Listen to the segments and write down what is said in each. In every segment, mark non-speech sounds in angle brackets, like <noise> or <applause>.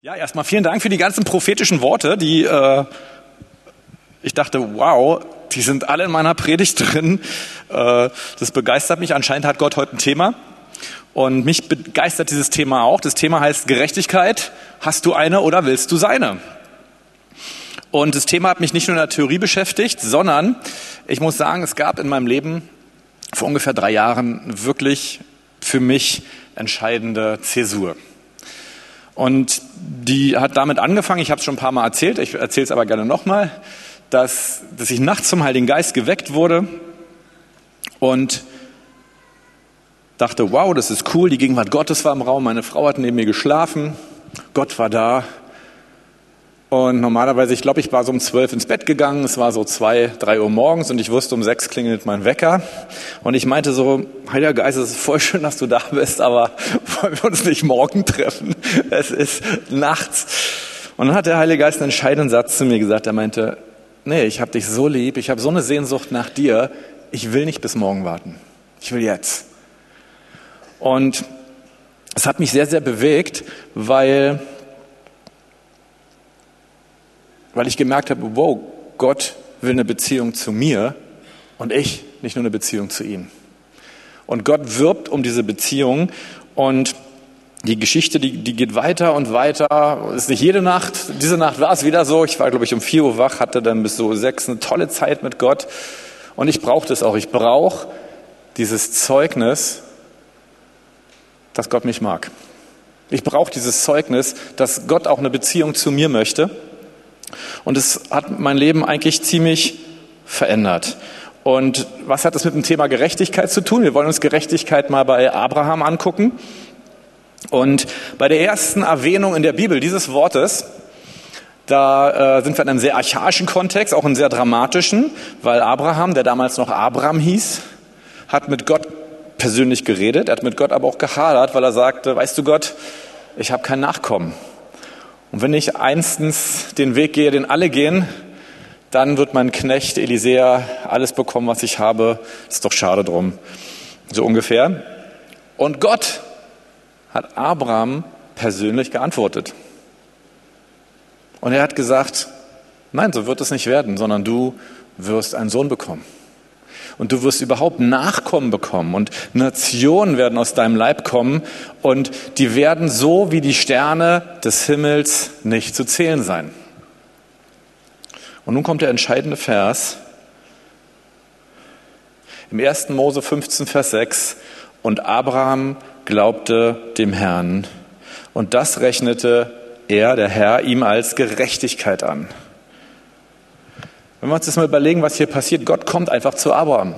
Ja, erstmal vielen Dank für die ganzen prophetischen Worte, die äh, ich dachte, wow, die sind alle in meiner Predigt drin. Äh, das begeistert mich. Anscheinend hat Gott heute ein Thema. Und mich begeistert dieses Thema auch. Das Thema heißt Gerechtigkeit. Hast du eine oder willst du seine? Und das Thema hat mich nicht nur in der Theorie beschäftigt, sondern ich muss sagen, es gab in meinem Leben vor ungefähr drei Jahren wirklich für mich entscheidende Zäsur. Und die hat damit angefangen, ich habe es schon ein paar Mal erzählt, ich erzähle es aber gerne nochmal, dass, dass ich nachts zum Heiligen Geist geweckt wurde und dachte, wow, das ist cool, die Gegenwart Gottes war im Raum, meine Frau hat neben mir geschlafen, Gott war da und normalerweise, ich glaube, ich war so um zwölf ins Bett gegangen. Es war so zwei, drei Uhr morgens und ich wusste, um sechs klingelt mein Wecker. Und ich meinte so, Heiliger Geist, es ist voll schön, dass du da bist, aber <laughs> wollen wir uns nicht morgen treffen? Es ist nachts. Und dann hat der Heilige Geist einen entscheidenden Satz zu mir gesagt. Er meinte, nee, ich habe dich so lieb, ich habe so eine Sehnsucht nach dir. Ich will nicht bis morgen warten. Ich will jetzt. Und es hat mich sehr, sehr bewegt, weil weil ich gemerkt habe, wow, Gott will eine Beziehung zu mir und ich nicht nur eine Beziehung zu ihm. Und Gott wirbt um diese Beziehung und die Geschichte, die, die geht weiter und weiter. Ist nicht jede Nacht. Diese Nacht war es wieder so. Ich war, glaube ich, um vier Uhr wach, hatte dann bis so sechs eine tolle Zeit mit Gott. Und ich brauche das auch. Ich brauche dieses Zeugnis, dass Gott mich mag. Ich brauche dieses Zeugnis, dass Gott auch eine Beziehung zu mir möchte. Und es hat mein Leben eigentlich ziemlich verändert. Und was hat das mit dem Thema Gerechtigkeit zu tun? Wir wollen uns Gerechtigkeit mal bei Abraham angucken. Und bei der ersten Erwähnung in der Bibel dieses Wortes, da äh, sind wir in einem sehr archaischen Kontext, auch einem sehr dramatischen, weil Abraham, der damals noch Abraham hieß, hat mit Gott persönlich geredet, er hat mit Gott aber auch gehadert, weil er sagte, weißt du Gott, ich habe kein Nachkommen. Und wenn ich einstens den Weg gehe, den alle gehen, dann wird mein Knecht Elisea alles bekommen, was ich habe. Ist doch schade drum. So ungefähr. Und Gott hat Abraham persönlich geantwortet. Und er hat gesagt, nein, so wird es nicht werden, sondern du wirst einen Sohn bekommen. Und du wirst überhaupt Nachkommen bekommen und Nationen werden aus deinem Leib kommen und die werden so wie die Sterne des Himmels nicht zu zählen sein. Und nun kommt der entscheidende Vers im 1. Mose 15, Vers 6. Und Abraham glaubte dem Herrn und das rechnete er, der Herr, ihm als Gerechtigkeit an. Wenn wir uns das mal überlegen, was hier passiert, Gott kommt einfach zu Abraham.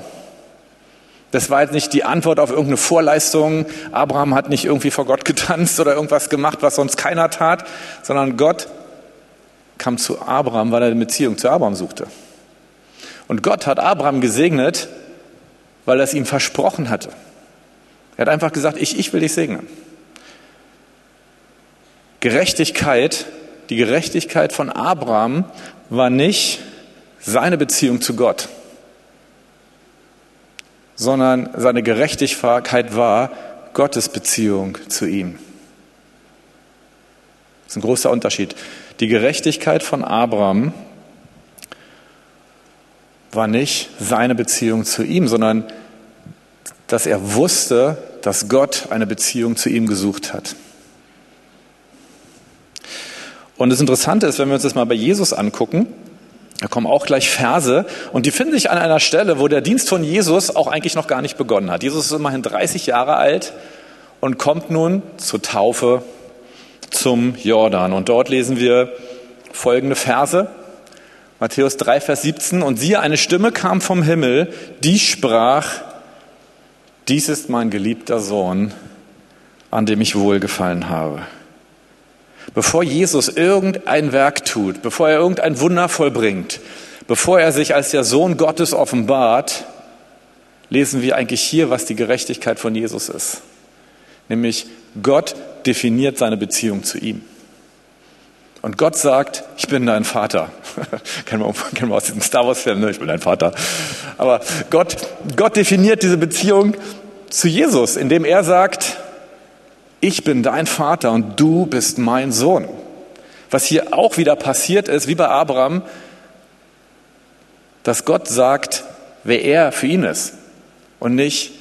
Das war jetzt nicht die Antwort auf irgendeine Vorleistung. Abraham hat nicht irgendwie vor Gott <laughs> getanzt oder irgendwas gemacht, was sonst keiner tat, sondern Gott kam zu Abraham, weil er eine Beziehung zu Abraham suchte. Und Gott hat Abraham gesegnet, weil er es ihm versprochen hatte. Er hat einfach gesagt, ich, ich will dich segnen. Gerechtigkeit, die Gerechtigkeit von Abraham war nicht seine Beziehung zu Gott, sondern seine Gerechtigkeit war Gottes Beziehung zu ihm. Das ist ein großer Unterschied. Die Gerechtigkeit von Abraham war nicht seine Beziehung zu ihm, sondern dass er wusste, dass Gott eine Beziehung zu ihm gesucht hat. Und das Interessante ist, wenn wir uns das mal bei Jesus angucken, da kommen auch gleich Verse und die finden sich an einer Stelle, wo der Dienst von Jesus auch eigentlich noch gar nicht begonnen hat. Jesus ist immerhin 30 Jahre alt und kommt nun zur Taufe zum Jordan. Und dort lesen wir folgende Verse. Matthäus 3, Vers 17. Und siehe, eine Stimme kam vom Himmel, die sprach, dies ist mein geliebter Sohn, an dem ich wohlgefallen habe. Bevor Jesus irgendein Werk tut, bevor er irgendein Wunder vollbringt, bevor er sich als der Sohn Gottes offenbart, lesen wir eigentlich hier, was die Gerechtigkeit von Jesus ist. Nämlich Gott definiert seine Beziehung zu ihm. Und Gott sagt, ich bin dein Vater. <laughs> kennen, wir, kennen wir aus diesem Star Wars-Film, ne? ich bin dein Vater. Aber Gott, Gott definiert diese Beziehung zu Jesus, indem er sagt, ich bin dein Vater und du bist mein Sohn. Was hier auch wieder passiert ist, wie bei Abraham, dass Gott sagt, wer er für ihn ist und nicht,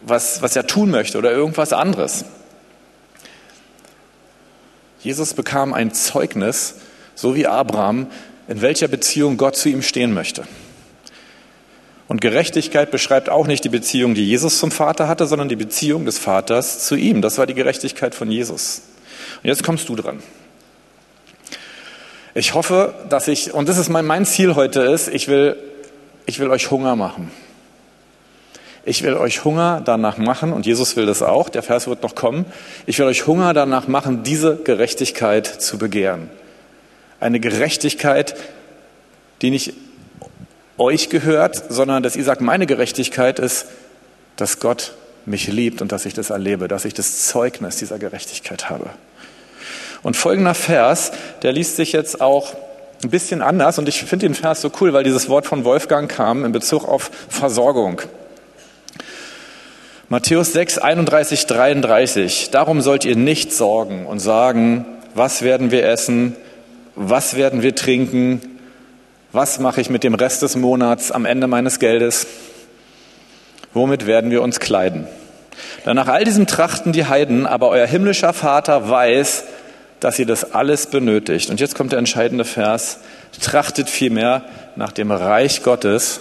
was, was er tun möchte oder irgendwas anderes. Jesus bekam ein Zeugnis, so wie Abraham, in welcher Beziehung Gott zu ihm stehen möchte. Und Gerechtigkeit beschreibt auch nicht die Beziehung, die Jesus zum Vater hatte, sondern die Beziehung des Vaters zu ihm. Das war die Gerechtigkeit von Jesus. Und jetzt kommst du dran. Ich hoffe, dass ich, und das ist mein, mein Ziel heute ist, ich will, ich will euch Hunger machen. Ich will euch Hunger danach machen, und Jesus will das auch, der Vers wird noch kommen, ich will euch Hunger danach machen, diese Gerechtigkeit zu begehren. Eine Gerechtigkeit, die nicht euch gehört, sondern dass ihr sagt, meine Gerechtigkeit ist, dass Gott mich liebt und dass ich das erlebe, dass ich das Zeugnis dieser Gerechtigkeit habe. Und folgender Vers, der liest sich jetzt auch ein bisschen anders und ich finde den Vers so cool, weil dieses Wort von Wolfgang kam in Bezug auf Versorgung. Matthäus 6, 31, 33. Darum sollt ihr nicht sorgen und sagen, was werden wir essen, was werden wir trinken, was mache ich mit dem Rest des Monats am Ende meines Geldes? Womit werden wir uns kleiden? Denn nach all diesem trachten die Heiden, aber euer himmlischer Vater weiß, dass ihr das alles benötigt. Und jetzt kommt der entscheidende Vers. Trachtet vielmehr nach dem Reich Gottes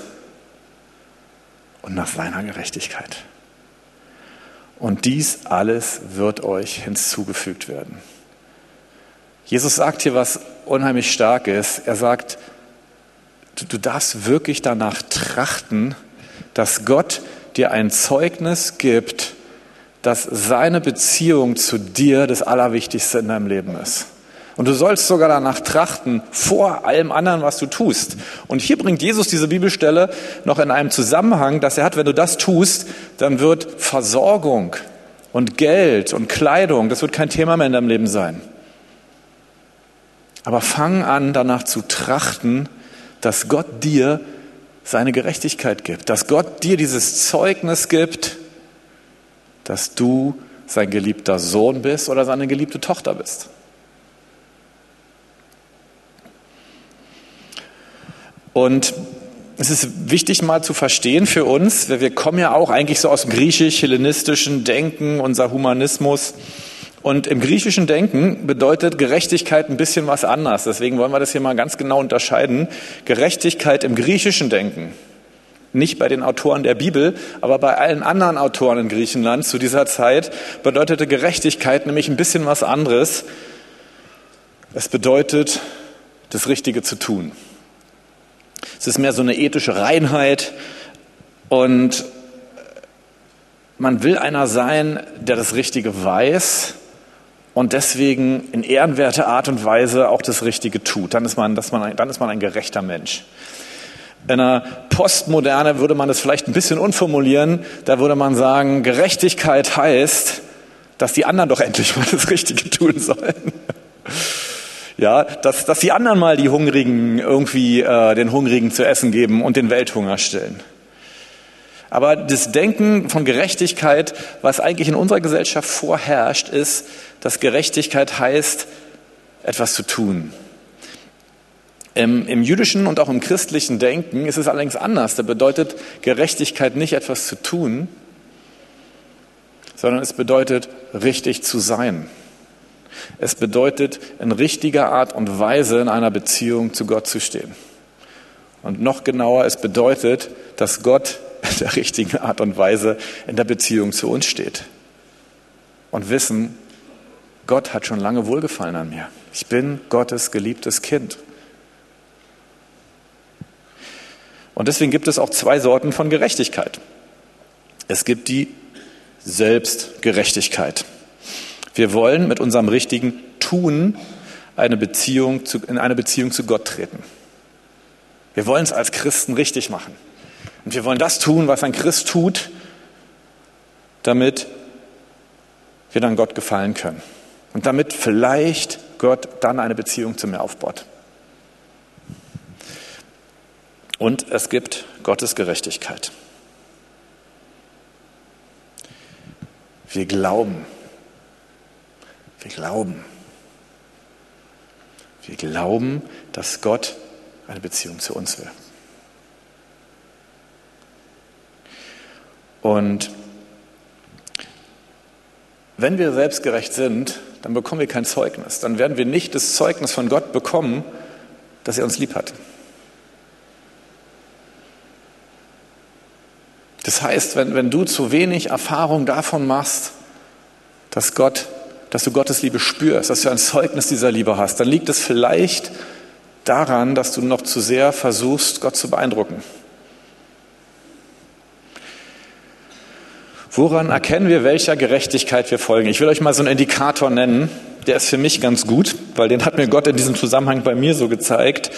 und nach seiner Gerechtigkeit. Und dies alles wird euch hinzugefügt werden. Jesus sagt hier was unheimlich Starkes. Er sagt, du, du darfst wirklich danach trachten, dass Gott dir ein Zeugnis gibt, dass seine Beziehung zu dir das Allerwichtigste in deinem Leben ist. Und du sollst sogar danach trachten, vor allem anderen, was du tust. Und hier bringt Jesus diese Bibelstelle noch in einem Zusammenhang, dass er hat, wenn du das tust, dann wird Versorgung und Geld und Kleidung, das wird kein Thema mehr in deinem Leben sein. Aber fang an, danach zu trachten, dass Gott dir seine Gerechtigkeit gibt, dass Gott dir dieses Zeugnis gibt, dass du sein geliebter Sohn bist oder seine geliebte Tochter bist. Und es ist wichtig mal zu verstehen für uns, wir kommen ja auch eigentlich so aus griechisch-hellenistischen Denken, unser Humanismus. Und im griechischen Denken bedeutet Gerechtigkeit ein bisschen was anders. Deswegen wollen wir das hier mal ganz genau unterscheiden. Gerechtigkeit im griechischen Denken, nicht bei den Autoren der Bibel, aber bei allen anderen Autoren in Griechenland zu dieser Zeit, bedeutete Gerechtigkeit nämlich ein bisschen was anderes. Es bedeutet, das Richtige zu tun. Es ist mehr so eine ethische Reinheit und man will einer sein, der das Richtige weiß und deswegen in ehrenwerter Art und Weise auch das Richtige tut. Dann ist man, dass man, dann ist man ein gerechter Mensch. In einer Postmoderne würde man das vielleicht ein bisschen unformulieren. Da würde man sagen, Gerechtigkeit heißt, dass die anderen doch endlich mal das Richtige tun sollen. <laughs> Ja, dass, dass die anderen mal die Hungrigen irgendwie äh, den Hungrigen zu essen geben und den Welthunger stillen. Aber das Denken von Gerechtigkeit, was eigentlich in unserer Gesellschaft vorherrscht, ist, dass Gerechtigkeit heißt, etwas zu tun. Im, Im, jüdischen und auch im christlichen Denken ist es allerdings anders. Da bedeutet Gerechtigkeit nicht etwas zu tun, sondern es bedeutet richtig zu sein. Es bedeutet in richtiger Art und Weise in einer Beziehung zu Gott zu stehen. Und noch genauer, es bedeutet, dass Gott der richtigen Art und Weise in der Beziehung zu uns steht. Und wissen, Gott hat schon lange Wohlgefallen an mir. Ich bin Gottes geliebtes Kind. Und deswegen gibt es auch zwei Sorten von Gerechtigkeit. Es gibt die Selbstgerechtigkeit. Wir wollen mit unserem richtigen Tun eine Beziehung zu, in eine Beziehung zu Gott treten. Wir wollen es als Christen richtig machen. Und wir wollen das tun, was ein Christ tut, damit wir dann Gott gefallen können. Und damit vielleicht Gott dann eine Beziehung zu mir aufbaut. Und es gibt Gottes Gerechtigkeit. Wir glauben. Wir glauben. Wir glauben, dass Gott eine Beziehung zu uns will. Und wenn wir selbstgerecht sind, dann bekommen wir kein Zeugnis. Dann werden wir nicht das Zeugnis von Gott bekommen, dass er uns lieb hat. Das heißt, wenn, wenn du zu wenig Erfahrung davon machst, dass Gott, dass du Gottes Liebe spürst, dass du ein Zeugnis dieser Liebe hast, dann liegt es vielleicht daran, dass du noch zu sehr versuchst, Gott zu beeindrucken. Woran erkennen wir, welcher Gerechtigkeit wir folgen? Ich will euch mal so einen Indikator nennen, der ist für mich ganz gut, weil den hat mir Gott in diesem Zusammenhang bei mir so gezeigt.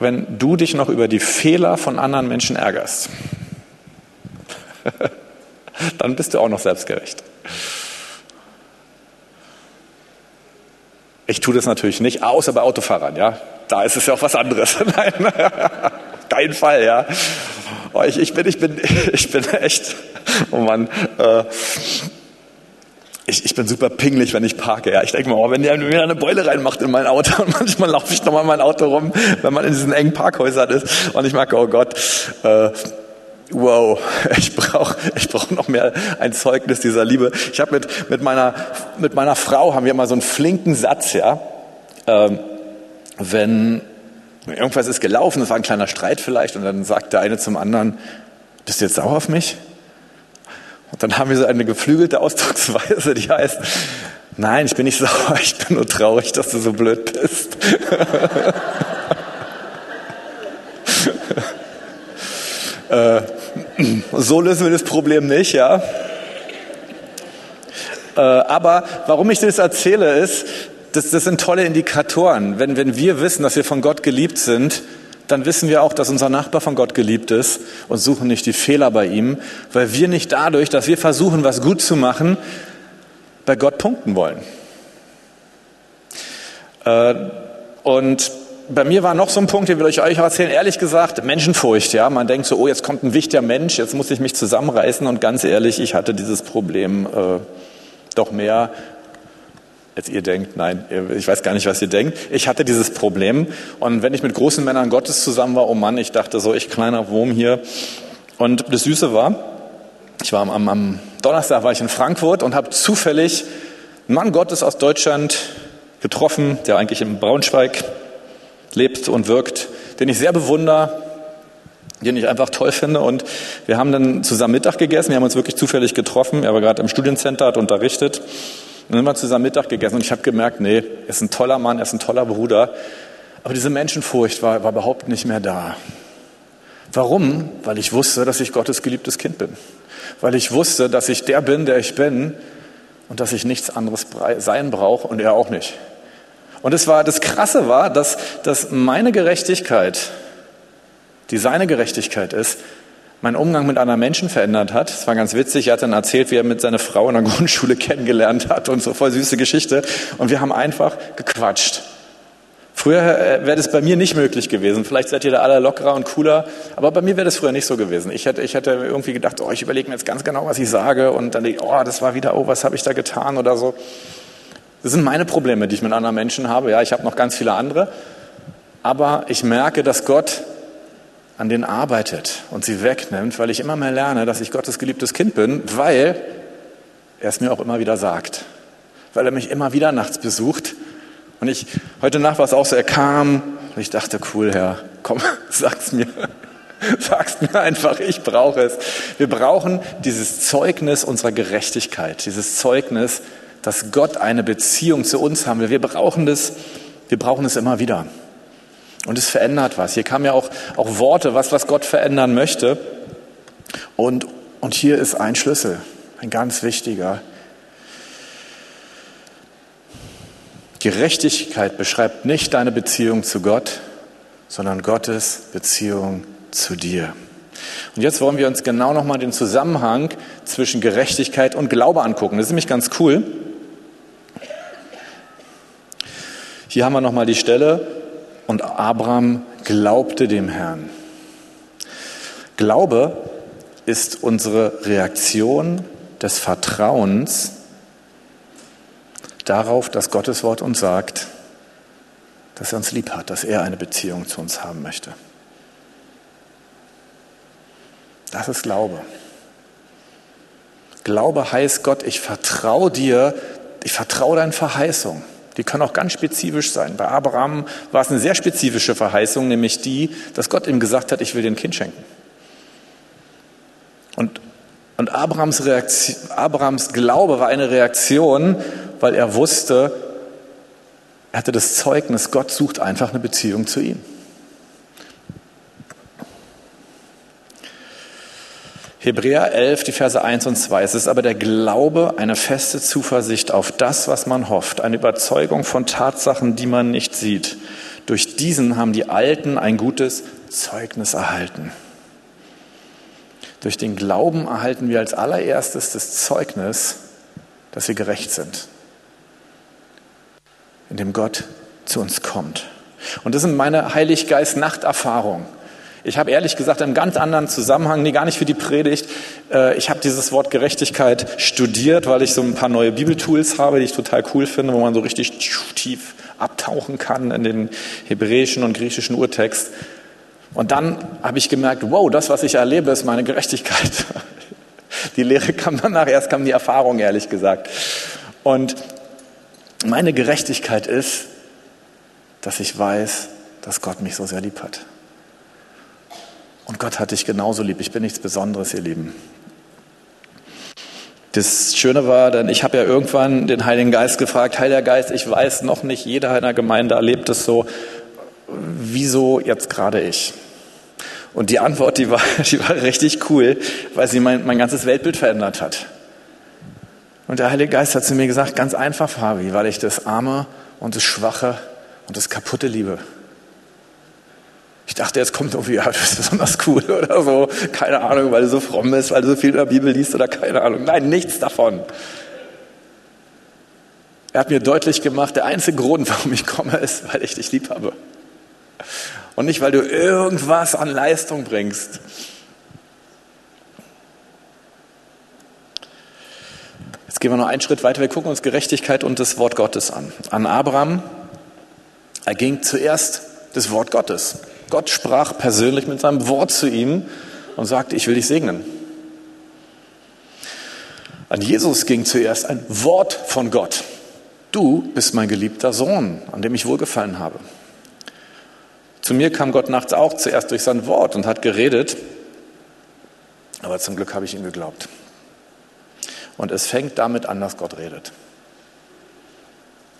Wenn du dich noch über die Fehler von anderen Menschen ärgerst, <laughs> dann bist du auch noch selbstgerecht. Ich tue das natürlich nicht, außer bei Autofahrern, ja. Da ist es ja auch was anderes. <laughs> Nein, kein Fall, ja. Oh, ich, ich, bin, ich, bin, <laughs> ich bin echt, oh Mann, äh, ich, ich bin super pingelig, wenn ich parke. Ja. Ich denke mal, oh, wenn der mir eine Beule reinmacht in mein Auto <laughs> und manchmal laufe ich nochmal mein Auto rum, wenn man in diesen engen Parkhäusern ist und ich merke, oh Gott, äh, wow, <laughs> ich brauche ich brauch noch mehr ein Zeugnis dieser Liebe. Ich habe mit, mit, meiner, mit meiner Frau, haben wir mal so einen flinken Satz, ja, ähm, wenn irgendwas ist gelaufen, es war ein kleiner Streit vielleicht, und dann sagt der eine zum anderen, bist du jetzt sauer auf mich? Und dann haben wir so eine geflügelte Ausdrucksweise, die heißt, nein, ich bin nicht <laughs> sauer, ich bin nur traurig, dass du so blöd bist. <laughs> äh, so lösen wir das Problem nicht, ja. Äh, aber warum ich das erzähle, ist, das, das sind tolle Indikatoren. Wenn, wenn wir wissen, dass wir von Gott geliebt sind, dann wissen wir auch, dass unser Nachbar von Gott geliebt ist und suchen nicht die Fehler bei ihm, weil wir nicht dadurch, dass wir versuchen, was gut zu machen, bei Gott punkten wollen. Äh, und bei mir war noch so ein Punkt, den will ich euch erzählen, ehrlich gesagt, Menschenfurcht. Ja, man denkt so, oh, jetzt kommt ein wichtiger Mensch, jetzt muss ich mich zusammenreißen. Und ganz ehrlich, ich hatte dieses Problem äh, doch mehr, als ihr denkt. Nein, ich weiß gar nicht, was ihr denkt. Ich hatte dieses Problem. Und wenn ich mit großen Männern Gottes zusammen war, oh Mann, ich dachte so, ich kleiner Wurm hier. Und das Süße war, ich war am, am Donnerstag war ich in Frankfurt und habe zufällig einen Mann Gottes aus Deutschland getroffen, der eigentlich in Braunschweig lebt und wirkt, den ich sehr bewundere, den ich einfach toll finde. Und wir haben dann zusammen Mittag gegessen. Wir haben uns wirklich zufällig getroffen. Er war gerade im Studiencenter, hat unterrichtet. Dann haben wir zusammen Mittag gegessen. Und ich habe gemerkt, nee, er ist ein toller Mann, er ist ein toller Bruder. Aber diese Menschenfurcht war, war überhaupt nicht mehr da. Warum? Weil ich wusste, dass ich Gottes geliebtes Kind bin. Weil ich wusste, dass ich der bin, der ich bin und dass ich nichts anderes sein brauche und er auch nicht. Und es war, das Krasse war, dass, dass meine Gerechtigkeit, die seine Gerechtigkeit ist, meinen Umgang mit anderen Menschen verändert hat. Es war ganz witzig, er hat dann erzählt, wie er mit seiner Frau in der <laughs> Grundschule kennengelernt hat und so voll süße Geschichte. Und wir haben einfach gequatscht. Früher äh, wäre das bei mir nicht möglich gewesen. Vielleicht seid ihr da alle lockerer und cooler, aber bei mir wäre das früher nicht so gewesen. Ich hätte, ich hätte irgendwie gedacht, oh, ich überlege mir jetzt ganz genau, was ich sage und dann denke ich, oh, das war wieder, oh, was habe ich da getan oder so. Das sind meine Probleme, die ich mit anderen Menschen habe. Ja, ich habe noch ganz viele andere. Aber ich merke, dass Gott an denen arbeitet und sie wegnimmt, weil ich immer mehr lerne, dass ich Gottes geliebtes Kind bin, weil er es mir auch immer wieder sagt. Weil er mich immer wieder nachts besucht. Und ich, heute Nacht war es auch so, er kam und ich dachte, cool, Herr, komm, <laughs> sag's mir. Sag's mir einfach, ich brauche es. Wir brauchen dieses Zeugnis unserer Gerechtigkeit, dieses Zeugnis, dass Gott eine Beziehung zu uns haben will. Wir brauchen das, wir brauchen es immer wieder. Und es verändert was. Hier kamen ja auch, auch Worte, was, was Gott verändern möchte. Und, und hier ist ein Schlüssel, ein ganz wichtiger. Gerechtigkeit beschreibt nicht deine Beziehung zu Gott, sondern Gottes Beziehung zu dir. Und jetzt wollen wir uns genau nochmal den Zusammenhang zwischen Gerechtigkeit und Glaube angucken. Das ist nämlich ganz cool. Hier haben wir nochmal die Stelle, und Abraham glaubte dem Herrn. Glaube ist unsere Reaktion des Vertrauens darauf, dass Gottes Wort uns sagt, dass er uns lieb hat, dass er eine Beziehung zu uns haben möchte. Das ist Glaube. Glaube heißt Gott, ich vertraue dir, ich vertraue deinen Verheißungen. Die können auch ganz spezifisch sein. Bei Abraham war es eine sehr spezifische Verheißung, nämlich die, dass Gott ihm gesagt hat, ich will dir ein Kind schenken. Und, und Abrahams, Reaktion, Abrahams Glaube war eine Reaktion, weil er wusste, er hatte das Zeugnis, Gott sucht einfach eine Beziehung zu ihm. Hebräer 11, die Verse 1 und 2. Es ist aber der Glaube eine feste Zuversicht auf das, was man hofft, eine Überzeugung von Tatsachen, die man nicht sieht. Durch diesen haben die Alten ein gutes Zeugnis erhalten. Durch den Glauben erhalten wir als allererstes das Zeugnis, dass wir gerecht sind, indem Gott zu uns kommt. Und das sind meine Heiliggeist-Nachterfahrungen. Ich habe ehrlich gesagt einen ganz anderen Zusammenhang, nee, gar nicht für die Predigt. Äh, ich habe dieses Wort Gerechtigkeit studiert, weil ich so ein paar neue Bibeltools habe, die ich total cool finde, wo man so richtig tief abtauchen kann in den hebräischen und griechischen Urtext. Und dann habe ich gemerkt, wow, das, was ich erlebe, ist meine Gerechtigkeit. <laughs> Die Lehre kam danach, erst kam die Erfahrung, ehrlich gesagt. Und meine Gerechtigkeit ist, dass ich weiß, dass Gott mich so sehr lieb hat. Und Gott hat dich genauso lieb. Ich bin nichts Besonderes, ihr Lieben. Das Schöne war, denn ich habe ja irgendwann den Heiligen Geist gefragt, Heiliger Geist, ich weiß noch nicht, jeder in der Gemeinde erlebt es so, wieso jetzt gerade ich? Und die Antwort, die war, <laughs> die war richtig cool, weil sie mein, mein ganzes Weltbild verändert hat. Und der Heilige Geist hat zu mir gesagt, ganz einfach, Fabi, weil ich das Arme und das Schwache und das Kaputte liebe. Ich dachte, jetzt kommt irgendwie, ja, <laughs> du bist besonders cool oder so. Keine Ahnung, weil du so fromm bist, weil du so viel in der Bibel liest oder keine Ahnung. Nein, nichts davon. Er hat mir deutlich gemacht, der einzige Grund, <laughs> warum ich komme, ist, weil ich dich lieb habe. Und nicht, weil du irgendwas an Leistung bringst. Jetzt gehen wir noch einen Schritt weiter. Wir gucken uns Gerechtigkeit und das Wort Gottes an. An Abraham erging zuerst das Wort Gottes. Gott sprach persönlich mit seinem Wort zu ihm und sagte, ich will dich segnen. An Jesus ging zuerst ein Wort von Gott. Du bist mein geliebter Sohn, an dem ich wohlgefallen habe. Zu mir kam Gott nachts auch zuerst durch sein Wort und hat geredet, aber zum Glück habe ich ihm geglaubt. Und es fängt damit an, dass Gott redet.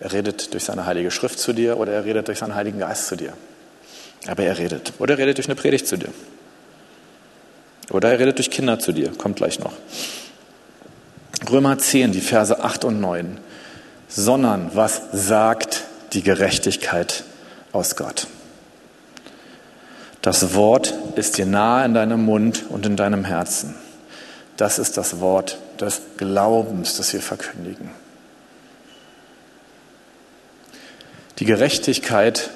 Er redet durch seine heilige Schrift zu dir oder er redet durch seinen Heiligen Geist zu dir. Aber er redet. Oder er redet durch eine Predigt zu dir. Oder er redet durch Kinder zu dir. Kommt gleich noch. Römer 10, die Verse 8 und 9. Sondern was sagt die Gerechtigkeit aus Gott? Das Wort ist dir nahe in deinem Mund und in deinem Herzen. Das ist das Wort des Glaubens, das wir verkündigen. Die Gerechtigkeit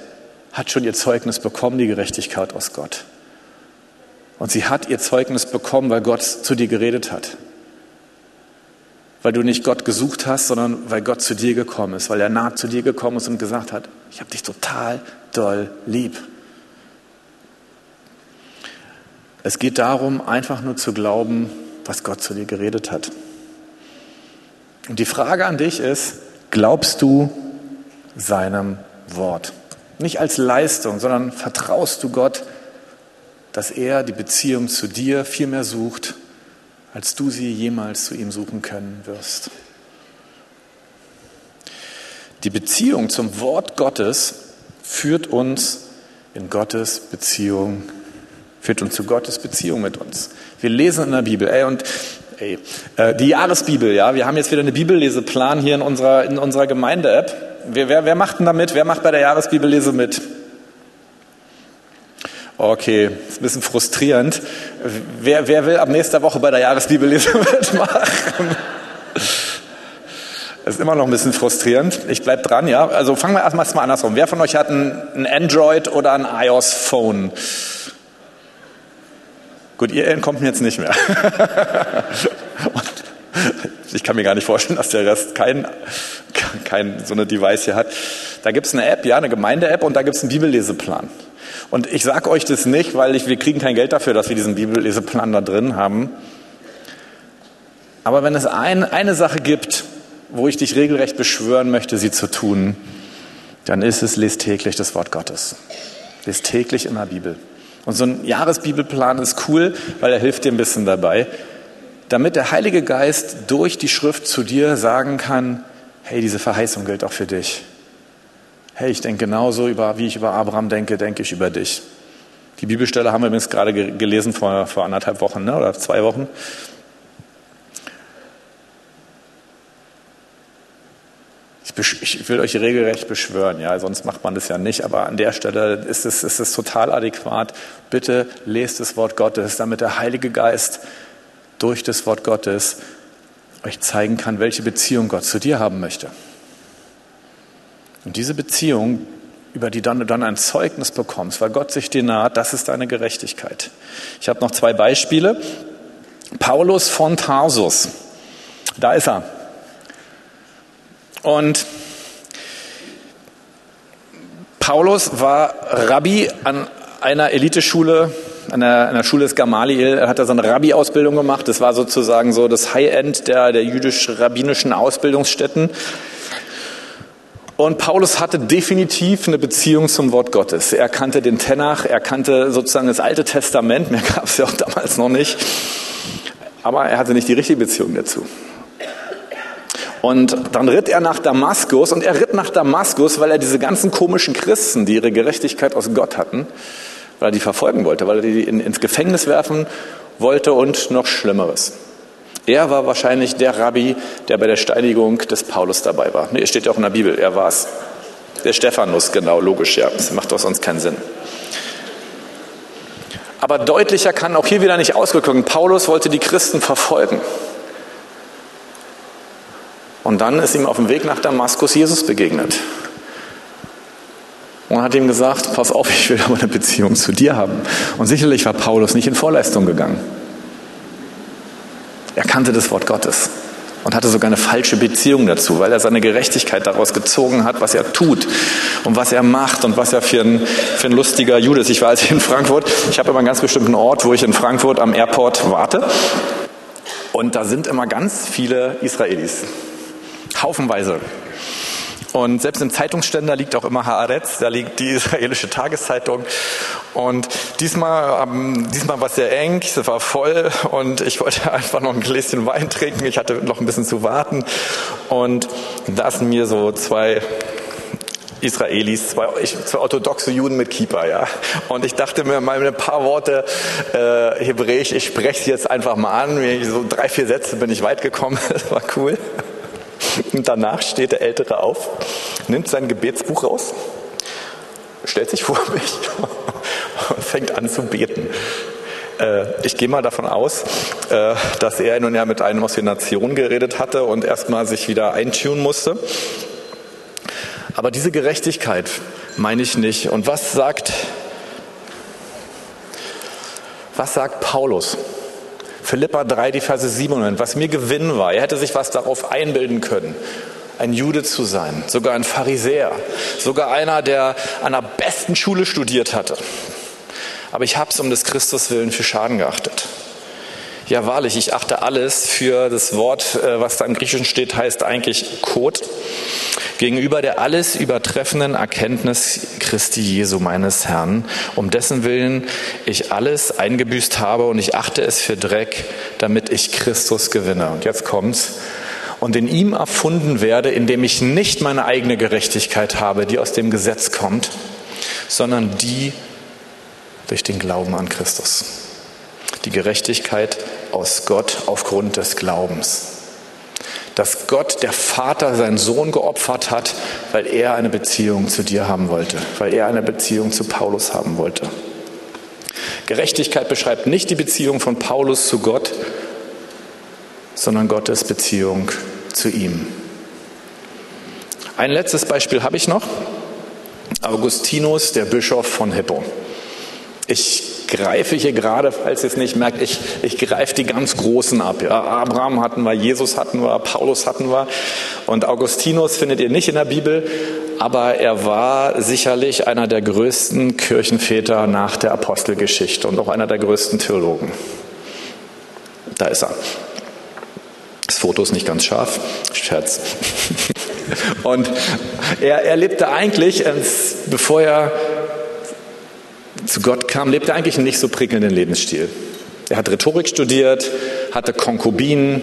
hat schon ihr Zeugnis bekommen, die Gerechtigkeit aus Gott. Und sie hat ihr Zeugnis bekommen, weil Gott zu dir geredet hat. Weil du nicht Gott gesucht hast, sondern weil Gott zu dir gekommen ist, weil er nah zu dir gekommen ist und gesagt hat, ich habe dich total doll lieb. Es geht darum, einfach nur zu glauben, was Gott zu dir geredet hat. Und die Frage an dich ist, glaubst du seinem Wort? Nicht als Leistung, sondern vertraust du Gott, dass er die Beziehung zu dir viel mehr sucht, als du sie jemals zu ihm suchen können wirst. Die Beziehung zum Wort Gottes führt uns in Gottes Beziehung, führt uns zu Gottes Beziehung mit uns. Wir lesen in der Bibel, ey, und ey, äh, die Jahresbibel, ja, wir haben jetzt wieder eine Bibelleseplan hier in unserer, in unserer Gemeinde-App. Wer, wer, wer macht denn da mit? Wer macht bei der Jahresbibellese mit? Okay, ist ein bisschen frustrierend. Wer, wer will ab nächster Woche bei der Jahresbibellese <laughs> mitmachen? Das ist immer noch ein bisschen frustrierend. Ich bleibe dran, ja. Also fangen wir erstmal mal andersrum. Wer von euch hat ein, Android oder ein iOS-Phone? Gut, ihr kommt mir jetzt nicht mehr. <laughs> <laughs> ich kann mir gar nicht vorstellen, dass der Rest kein, kein so eine Device hier hat. Da gibt es eine App, ja, eine Gemeinde-App und da gibt es einen Bibelleseplan. Und ich sage euch das nicht, weil ich, wir kriegen kein Geld dafür, dass wir diesen Bibelleseplan da drin haben. Aber wenn es ein, eine Sache gibt, wo ich dich regelrecht beschwören möchte, sie zu tun, dann ist es, lest täglich das Wort Gottes. Lest täglich in der Bibel. Und so ein Jahresbibelplan ist cool, weil er hilft dir ein bisschen dabei, damit der Heilige Geist durch die Schrift zu dir sagen kann, hey, diese Verheißung gilt auch für dich. Hey, ich denke genauso über, wie ich über Abraham denke, denke ich über dich. Die Bibelstelle haben wir übrigens gerade gelesen vor, vor anderthalb Wochen ne, oder zwei Wochen. ich will euch regelrecht beschwören, ja, sonst macht man das ja nicht, aber an der Stelle ist es, ist es total adäquat. Bitte lest das Wort Gottes, damit der Heilige Geist durch das Wort Gottes euch zeigen kann, welche Beziehung Gott zu dir haben möchte. Und diese Beziehung, über die du dann ein Zeugnis bekommst, weil Gott sich dir naht, das ist deine Gerechtigkeit. Ich habe noch zwei Beispiele. Paulus von Tarsus, da ist er. Und Paulus war Rabbi an einer Eliteschule, an der, an der Schule des Gamaliel. Er hat da so eine Rabbi-Ausbildung gemacht. Das war sozusagen so das High-End der, der jüdisch-rabbinischen Ausbildungsstätten. Und Paulus hatte definitiv eine Beziehung zum Wort Gottes. Er kannte den Tenach, er kannte sozusagen das Alte Testament, mehr gab es ja auch damals noch nicht. Aber er hatte nicht die richtige Beziehung dazu. Und dann ritt er nach Damaskus und er ritt nach Damaskus, weil er diese ganzen komischen Christen, die ihre Gerechtigkeit aus Gott hatten, weil er die verfolgen wollte, weil er die in, ins Gefängnis werfen wollte und noch Schlimmeres. Er war wahrscheinlich der Rabbi, der bei der Steinigung des Paulus dabei war. Nee, steht ja auch in der Bibel, er war es. Der Stephanus, genau, logisch, ja. Das macht doch sonst keinen Sinn. Aber deutlicher kann auch hier wieder nicht ausgekommen. Paulus wollte die Christen verfolgen. Und dann ist ihm auf dem Weg nach Damaskus Jesus begegnet. Und hat ihm gesagt, pass auf, ich will <laughs> aber eine Beziehung zu dir haben. Und sicherlich war Paulus nicht in Vorleistung gegangen. Er kannte das Wort Gottes und hatte sogar eine falsche Beziehung dazu, weil er seine Gerechtigkeit daraus gezogen hat, was er tut und was er macht und was er für ein, für ein lustiger Jude ist. Ich war also in Frankfurt, ich habe immer einen ganz bestimmten Ort, wo ich in Frankfurt am Airport warte. Und da sind immer ganz viele Israelis. Haufenweise. Und selbst im Zeitungsständer liegt auch immer Haaretz, da liegt die <laughs> israelische Tageszeitung. Und diesmal, ähm, diesmal war es sehr eng, es war voll und ich wollte <laughs> einfach noch ein Gläschen Wein trinken. Ich hatte noch ein bisschen zu warten. Und da sind mir so zwei Israelis, zwei, zwei orthodoxe Juden mit Kippa, ja. Und ich dachte mir mal ein paar Worte äh, Hebräisch, ich spreche sie jetzt einfach mal an. So drei, vier Sätze bin ich weit gekommen, <laughs> das war cool. Und danach steht der Ältere auf, nimmt sein Gebetsbuch raus, stellt sich vor <laughs> mich und fängt an zu beten. Äh, ich gehe mal davon aus, äh, dass er nun ja mit einem aus den Nationen geredet hatte und erstmal sich wieder eintun musste. Aber diese Gerechtigkeit meine ich nicht. Und was sagt, was sagt Paulus? Philippa 3, die Verse 7 und was mir Gewinn war. Er hätte sich was darauf einbilden können, ein Jude zu sein, sogar ein Pharisäer, sogar einer, der an der besten Schule studiert hatte. Aber ich habe es um des Christus willen für Schaden geachtet. Ja, wahrlich, ich achte alles für das Wort, äh, was da im Griechischen steht, heißt eigentlich Kot, gegenüber der alles übertreffenden Erkenntnis Christi Jesu meines Herrn, um dessen Willen ich alles eingebüßt habe und ich achte es für Dreck, damit ich Christus gewinne. Und jetzt kommt's. Und in ihm erfunden werde, indem ich nicht meine eigene Gerechtigkeit habe, die aus dem Gesetz kommt, sondern die durch den Glauben an Christus. Die Gerechtigkeit aus Gott aufgrund des Glaubens. Dass Gott, der Vater, seinen Sohn geopfert hat, weil er eine Beziehung zu dir haben wollte, weil er eine Beziehung zu Paulus haben wollte. Gerechtigkeit beschreibt nicht die Beziehung von Paulus zu Gott, sondern Gottes Beziehung zu ihm. Ein letztes Beispiel habe ich noch. Augustinus, der Bischof von Hippo. Ich greife hier gerade, falls ihr es nicht merkt, ich, ich greife die ganz Großen ab. Ja, Abraham hatten wir, Jesus hatten wir, Paulus hatten wir und Augustinus findet ihr nicht in der Bibel, aber er war sicherlich einer der größten Kirchenväter nach der Apostelgeschichte und auch einer der größten Theologen. Da ist er. Das Foto ist nicht ganz scharf. Scherz. <laughs> Und er, er lebte eigentlich, bevor er zu Gott kam, lebte eigentlich einen nicht so prickelnden Lebensstil. Er hat Rhetorik studiert, hatte Konkubinen,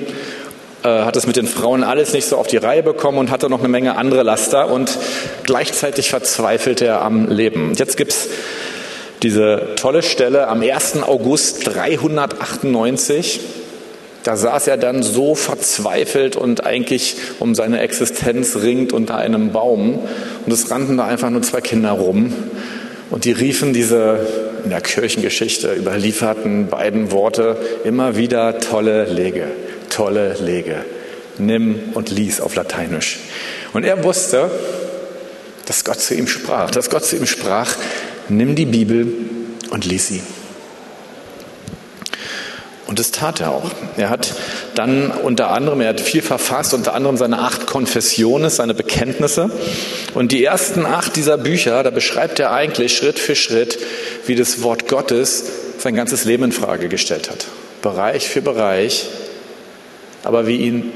äh, hat es mit den Frauen alles nicht so auf die Reihe bekommen und hatte noch eine Menge andere Laster und gleichzeitig verzweifelte er am Leben. Jetzt gibt es diese tolle Stelle am 1. August 398. Da saß er dann so verzweifelt und eigentlich um seine Existenz ringt unter einem Baum. Und es rannten da einfach nur zwei Kinder rum. Und die riefen diese in der Kirchengeschichte überlieferten beiden Worte immer wieder tolle Lege, tolle Lege. Nimm und lies auf Lateinisch. Und er wusste, dass Gott zu ihm sprach, dass Gott zu ihm sprach, nimm die Bibel und lies sie. Und das tat er auch. Er hat dann unter anderem, er hat viel verfasst, unter anderem seine acht Konfessionen, seine Bekenntnisse. Und die ersten acht dieser Bücher, da beschreibt er eigentlich Schritt für Schritt, wie das Wort Gottes sein ganzes Leben in Frage gestellt hat. Bereich für Bereich. Aber wie ihn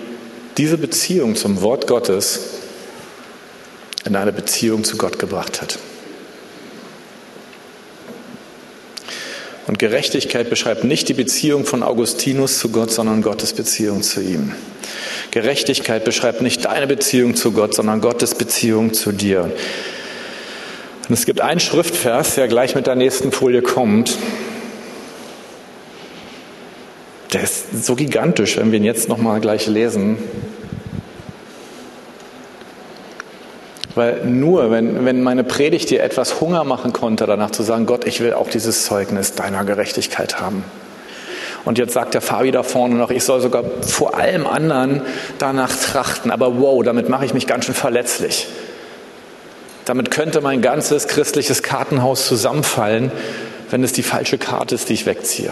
diese Beziehung zum Wort Gottes in eine Beziehung zu Gott gebracht hat. Und Gerechtigkeit beschreibt nicht die Beziehung von Augustinus zu Gott, sondern Gottes Beziehung zu ihm. Gerechtigkeit beschreibt nicht deine Beziehung zu Gott, sondern Gottes Beziehung zu dir. Und es gibt einen Schriftvers, der gleich mit der nächsten Folie kommt. Der ist so gigantisch, wenn wir ihn jetzt noch mal gleich lesen. Weil nur, wenn, wenn meine Predigt dir etwas Hunger machen konnte, danach zu sagen, Gott, ich will auch dieses Zeugnis deiner Gerechtigkeit haben. Und jetzt sagt der Fabi da vorne noch, ich soll sogar vor allem anderen danach trachten. Aber wow, damit mache ich mich ganz schön verletzlich. Damit könnte mein ganzes christliches Kartenhaus zusammenfallen, wenn es die falsche Karte ist, die ich wegziehe.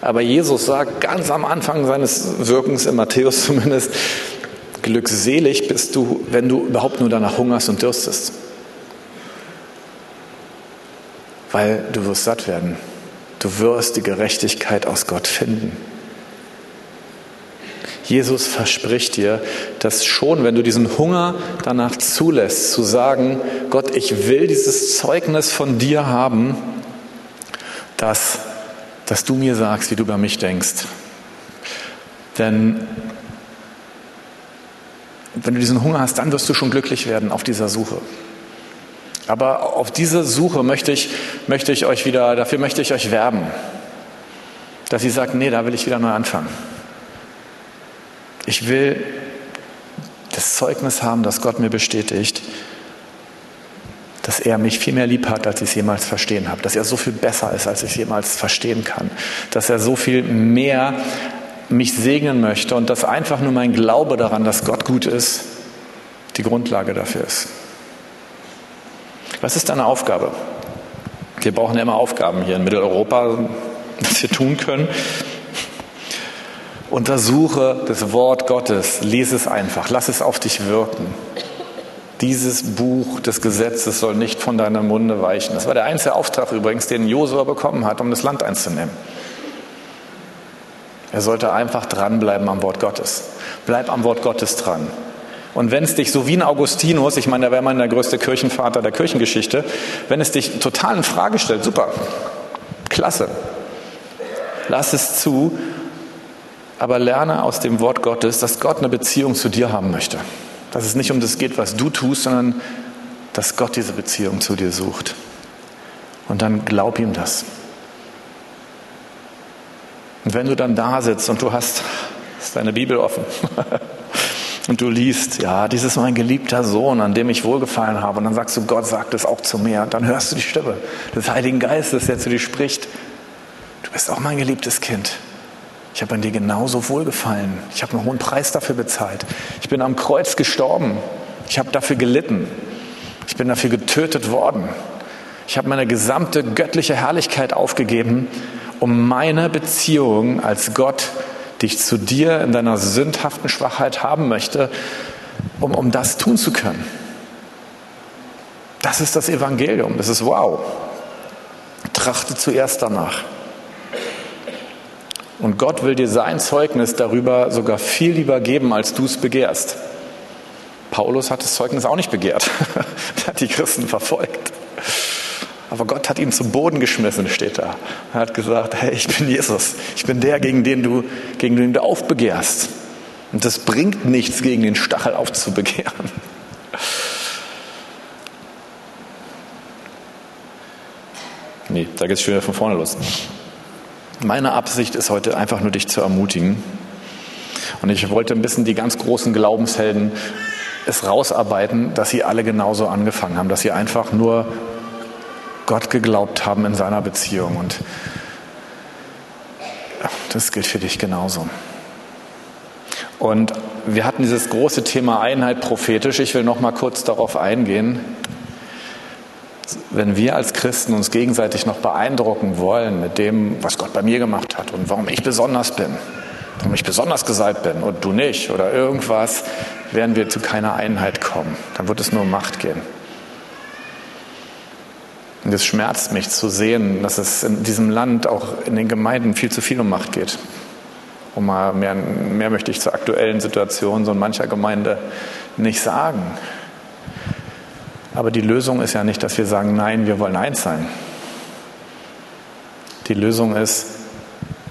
Aber Jesus sagt ganz am Anfang seines Wirkens, in Matthäus zumindest, Glückselig bist du, wenn du überhaupt nur danach hungerst und dürstest. Weil du wirst satt werden. Du wirst die Gerechtigkeit aus Gott finden. Jesus verspricht dir, dass schon, wenn du diesen Hunger danach zulässt, zu sagen, Gott, ich will dieses Zeugnis von dir haben, dass, dass du mir sagst, wie du über mich denkst. Denn wenn du diesen Hunger hast, dann wirst du schon glücklich werden auf dieser Suche. Aber auf diese Suche möchte ich, möchte ich euch wieder, dafür möchte ich euch werben. Dass ihr sagt, nee, da will ich wieder neu anfangen. Ich will das Zeugnis haben, das Gott mir bestätigt, dass er mich viel mehr lieb hat, als ich es jemals verstehen habe, dass er so viel besser ist, als ich es jemals verstehen kann, dass er so viel mehr mich segnen möchte und dass einfach nur mein Glaube daran, dass Gott gut ist, die Grundlage dafür ist. Was ist deine Aufgabe? Wir brauchen ja immer Aufgaben hier in Mitteleuropa, was wir tun können. Untersuche das Wort Gottes, lese es einfach, lass es auf dich wirken. Dieses Buch des Gesetzes soll nicht von deinem Munde weichen. Das war der einzige Auftrag übrigens, den Josua bekommen hat, um das Land einzunehmen. Er sollte einfach dranbleiben am Wort Gottes. Bleib am Wort Gottes dran. Und wenn es dich, so wie ein Augustinus, ich meine, der wäre mal der größte Kirchenvater der Kirchengeschichte, wenn es dich total in Frage stellt, super, klasse. Lass es zu, aber lerne aus dem Wort Gottes, dass Gott eine Beziehung zu dir haben möchte. Dass es nicht um das geht, was du tust, sondern dass Gott diese Beziehung zu dir sucht. Und dann glaub ihm das. Und wenn du dann da sitzt und du hast, hast deine Bibel offen <laughs> und du liest, ja, dies ist mein geliebter Sohn, an dem ich wohlgefallen habe, und dann sagst du, Gott sagt es auch zu mir, und dann hörst du die Stimme des Heiligen Geistes, der zu dir spricht. Du bist auch mein geliebtes Kind. Ich habe an dir genauso wohlgefallen. Ich habe einen hohen Preis dafür bezahlt. Ich bin am Kreuz gestorben. Ich habe dafür gelitten. Ich bin dafür getötet worden. Ich habe meine gesamte göttliche Herrlichkeit aufgegeben, um meine Beziehung als Gott, die ich zu dir in deiner sündhaften Schwachheit haben möchte, um, um das tun zu können. Das ist das Evangelium. Das ist wow. Trachte zuerst danach. Und Gott will dir sein Zeugnis darüber sogar viel lieber geben, als du es begehrst. Paulus hat das Zeugnis auch nicht begehrt. <laughs> er hat die Christen verfolgt. Aber Gott hat ihn zum Boden geschmissen, steht da. Er hat gesagt, hey, ich bin Jesus. Ich bin der, gegen den du, gegen den du aufbegehrst. Und das bringt nichts, gegen den Stachel aufzubegehren. Nee, da geht es schon wieder von vorne los. Meine Absicht ist heute einfach nur, dich zu ermutigen. Und ich wollte ein bisschen die ganz großen Glaubenshelden es rausarbeiten, dass sie alle genauso angefangen haben, dass sie einfach nur Gott geglaubt haben in seiner Beziehung. Und das gilt für dich genauso. Und wir hatten dieses große Thema Einheit prophetisch. Ich will noch mal kurz darauf eingehen. Wenn wir als Christen uns gegenseitig noch beeindrucken wollen mit dem, was Gott bei mir gemacht hat und warum ich besonders bin, warum ich besonders gesalbt bin und du nicht oder irgendwas, werden wir zu keiner Einheit kommen. Dann wird es nur um Macht gehen. Und es schmerzt mich zu sehen, dass es in diesem Land, auch in den Gemeinden, viel zu viel um Macht geht. Und mal mehr, mehr möchte ich zur aktuellen Situation so in mancher Gemeinde nicht sagen. Aber die Lösung ist ja nicht, dass wir sagen, nein, wir wollen eins sein. Die Lösung ist,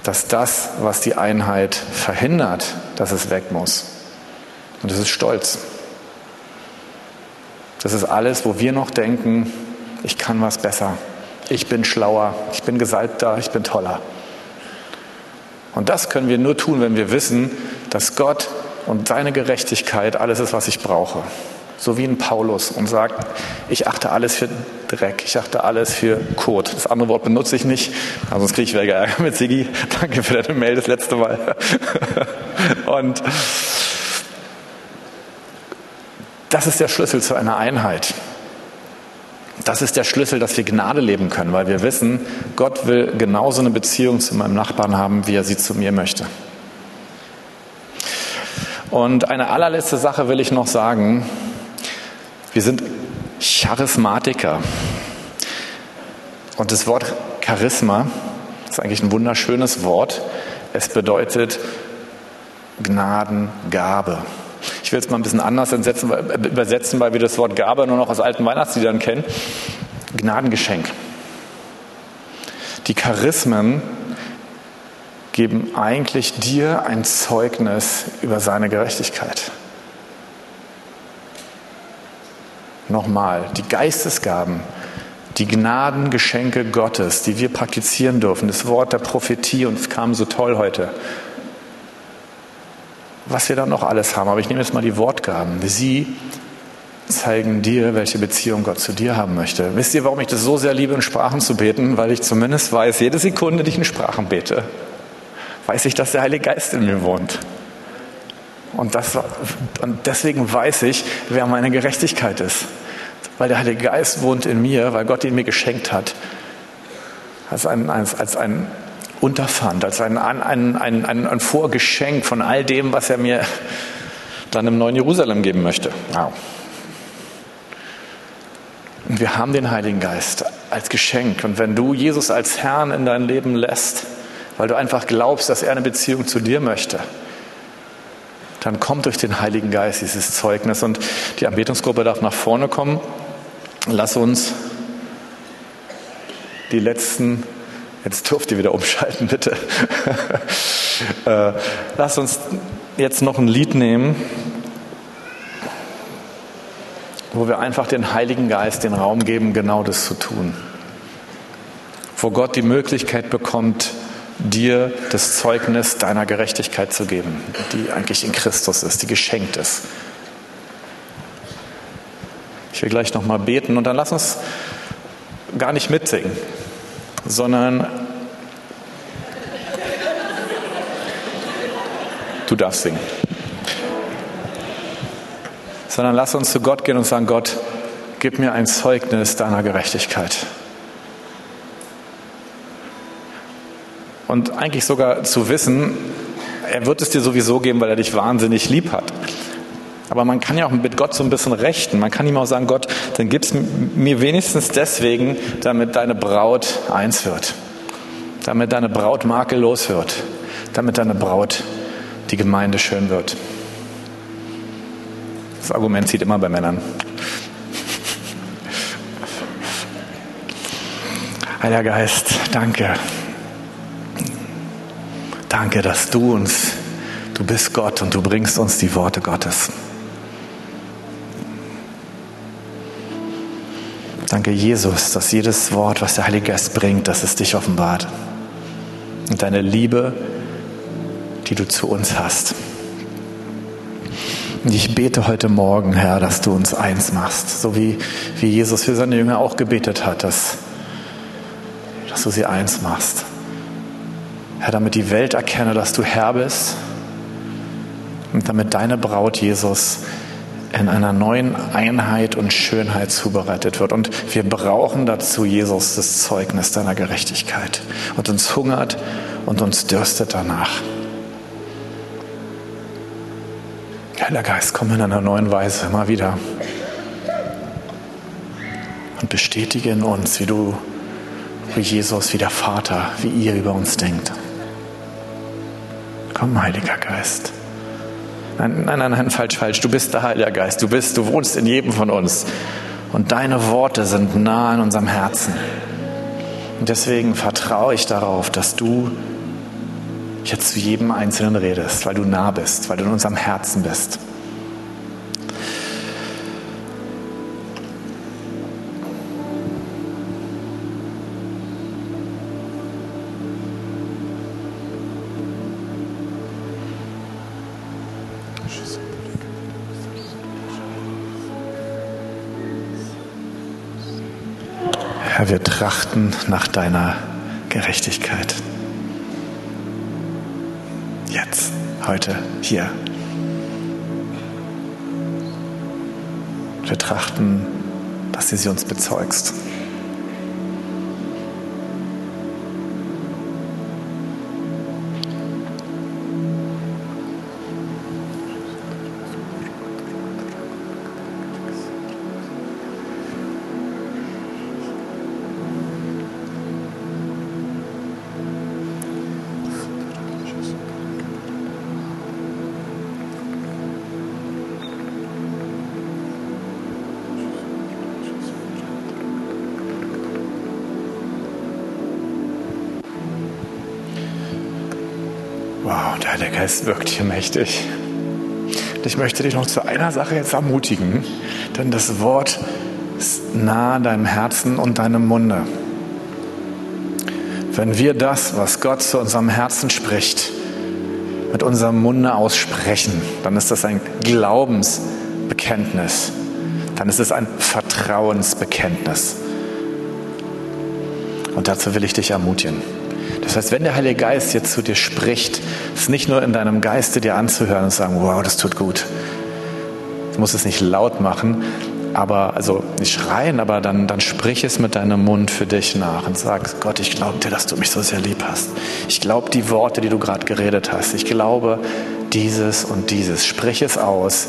dass das, was die Einheit verhindert, dass es weg muss. Und das ist Stolz. Das ist alles, wo wir noch denken, ich kann was besser, ich bin schlauer, ich bin gesalbter, ich bin toller. Und das können wir nur tun, wenn wir wissen, dass Gott und seine Gerechtigkeit alles ist, was ich brauche. So wie ein Paulus und sagt, ich achte alles für Dreck, ich achte alles für Kot. Das andere Wort benutze ich nicht, sonst kriege ich wieder Ärger mit Sigi. <laughs> Danke für deine Mail das letzte Mal. <laughs> Und das ist der Schlüssel zu einer Einheit. Das ist der Schlüssel, dass wir Gnade leben können, weil wir wissen, Gott will genauso eine Beziehung zu meinem Nachbarn haben, wie er sie zu mir möchte. Und eine allerletzte Sache will ich noch sagen. Wir sind Charismatiker. Und das Wort Charisma ist eigentlich ein wunderschönes Wort. Es bedeutet Gnadengabe. Ich will es mal ein bisschen anders übersetzen, weil wir das Wort Gabe nur noch aus alten Weihnachtsliedern kennen. Gnadengeschenk. Die Charismen geben eigentlich dir ein Zeugnis über seine Gerechtigkeit. Nochmal, die Geistesgaben, die Gnadengeschenke Gottes, die wir praktizieren dürfen, das Wort der Prophetie, und es kam so toll heute, was wir dann noch alles haben. Aber ich nehme jetzt mal die Wortgaben. Sie zeigen dir, welche Beziehung Gott zu dir haben möchte. Wisst ihr, warum ich das so sehr liebe, in Sprachen zu beten? Weil ich zumindest weiß, jede Sekunde, die ich in Sprachen bete, weiß ich, dass der Heilige Geist in mir wohnt. Und, das, und deswegen weiß ich, wer meine Gerechtigkeit ist. Weil der Heilige Geist wohnt in mir, weil Gott ihn mir geschenkt hat. Als ein, als, als ein Unterpfand, als ein, ein, ein, ein, ein Vorgeschenk von all dem, was er mir dann im neuen Jerusalem geben möchte. Wow. Und wir haben den Heiligen Geist als Geschenk. Und wenn du Jesus als Herrn in dein Leben lässt, weil du einfach glaubst, dass er eine Beziehung zu dir möchte, dann kommt durch den Heiligen Geist dieses Zeugnis. Und die Anbetungsgruppe darf nach vorne kommen. Lass uns die letzten Jetzt dürft ihr wieder umschalten, bitte. <laughs> äh, lasst uns jetzt noch ein Lied nehmen, wo wir einfach den Heiligen Geist den Raum geben, genau das zu tun. Wo Gott die Möglichkeit bekommt, dir das Zeugnis deiner Gerechtigkeit zu geben, die eigentlich in Christus ist, die geschenkt ist. Ich will gleich nochmal beten und dann lass uns gar nicht mitsingen sondern du darfst singen. Sondern lass uns zu Gott gehen und sagen, Gott, gib mir ein Zeugnis deiner Gerechtigkeit. Und eigentlich sogar zu wissen, er wird es dir sowieso geben, weil er dich wahnsinnig lieb hat. Aber man kann ja auch mit Gott so ein bisschen rechten. Man kann ihm auch sagen, Gott, dann gib's mir wenigstens deswegen, damit deine Braut eins wird. Damit deine Braut makellos wird. Damit deine Braut die Gemeinde schön wird. Das Argument zieht immer bei Männern. <laughs> Heiliger Geist, danke. Danke, dass du uns, du bist Gott und du bringst uns die Worte Gottes. Danke, Jesus, dass jedes Wort, was der Heilige Geist bringt, dass es dich offenbart. Und deine Liebe, die du zu uns hast. Und ich bete heute Morgen, Herr, dass du uns eins machst, so wie, wie Jesus für seine Jünger auch gebetet hat, dass dass du sie eins machst. Herr, damit die Welt erkenne, dass du Herr bist und damit deine Braut Jesus in einer neuen Einheit und Schönheit zubereitet wird. Und wir brauchen dazu, Jesus, das Zeugnis deiner Gerechtigkeit. Und uns hungert und uns dürstet danach. Heiliger Geist, komm in einer neuen Weise immer wieder und bestätige in uns, wie du wie Jesus, wie der Vater, wie ihr über uns denkt. Komm, Heiliger Geist. Nein, nein, nein, nein, falsch, falsch. Du bist der Heilige Geist. Du bist, du wohnst in jedem von uns. Und deine Worte sind nah in unserem Herzen. Und deswegen vertraue ich darauf, dass du jetzt zu jedem Einzelnen redest, weil du nah bist, weil du in unserem Herzen bist. Herr, wir trachten nach deiner Gerechtigkeit. Jetzt, heute, hier. Wir trachten, dass du sie uns bezeugst. Geist wirkt hier mächtig. Und ich möchte dich noch zu einer Sache jetzt ermutigen, denn das Wort ist nah deinem Herzen und deinem Munde. Wenn wir das, was Gott zu unserem Herzen spricht, mit unserem Munde aussprechen, dann ist das ein Glaubensbekenntnis. Dann ist es ein Vertrauensbekenntnis. Und dazu will ich dich ermutigen. Das heißt, wenn der Heilige Geist jetzt zu dir spricht, ist nicht nur in deinem Geiste dir anzuhören und sagen, wow, das tut gut. Du musst es nicht laut machen, aber also nicht schreien, aber dann, dann sprich es mit deinem Mund für dich nach und sag, Gott, ich glaube dir, dass du mich so sehr lieb hast. Ich glaube die Worte, die du gerade geredet hast. Ich glaube dieses und dieses. Sprich es aus.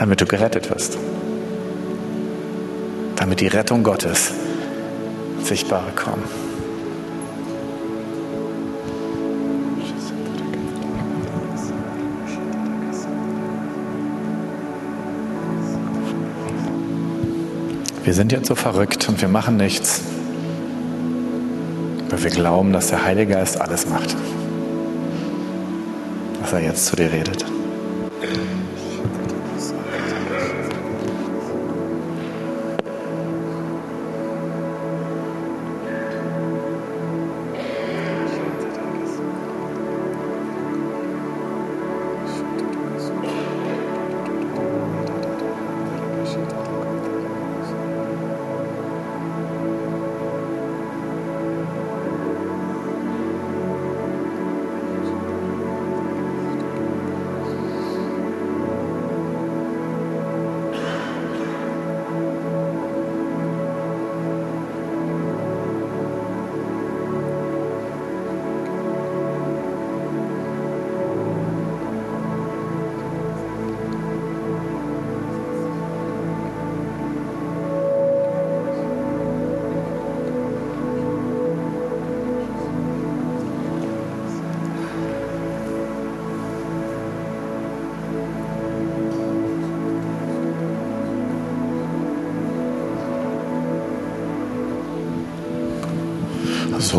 damit du gerettet wirst damit die Rettung Gottes sichtbar kommt. Wir sind jetzt so verrückt und wir machen nichts, weil wir glauben, dass der Heilige Geist alles macht, was er jetzt zu dir redet.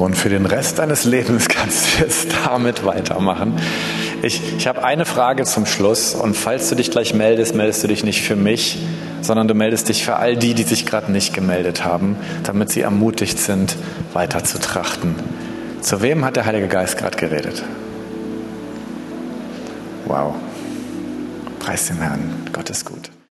Und für den Rest deines Lebens kannst du jetzt damit weitermachen. Ich, ich habe eine Frage zum Schluss und falls du dich gleich meldest, meldest du dich nicht für mich, sondern du meldest dich für all die, die sich gerade nicht gemeldet haben, damit sie ermutigt sind, weiter zu trachten. Zu wem hat der Heilige Geist gerade geredet? Wow. Preis dem Herrn. Gott ist gut.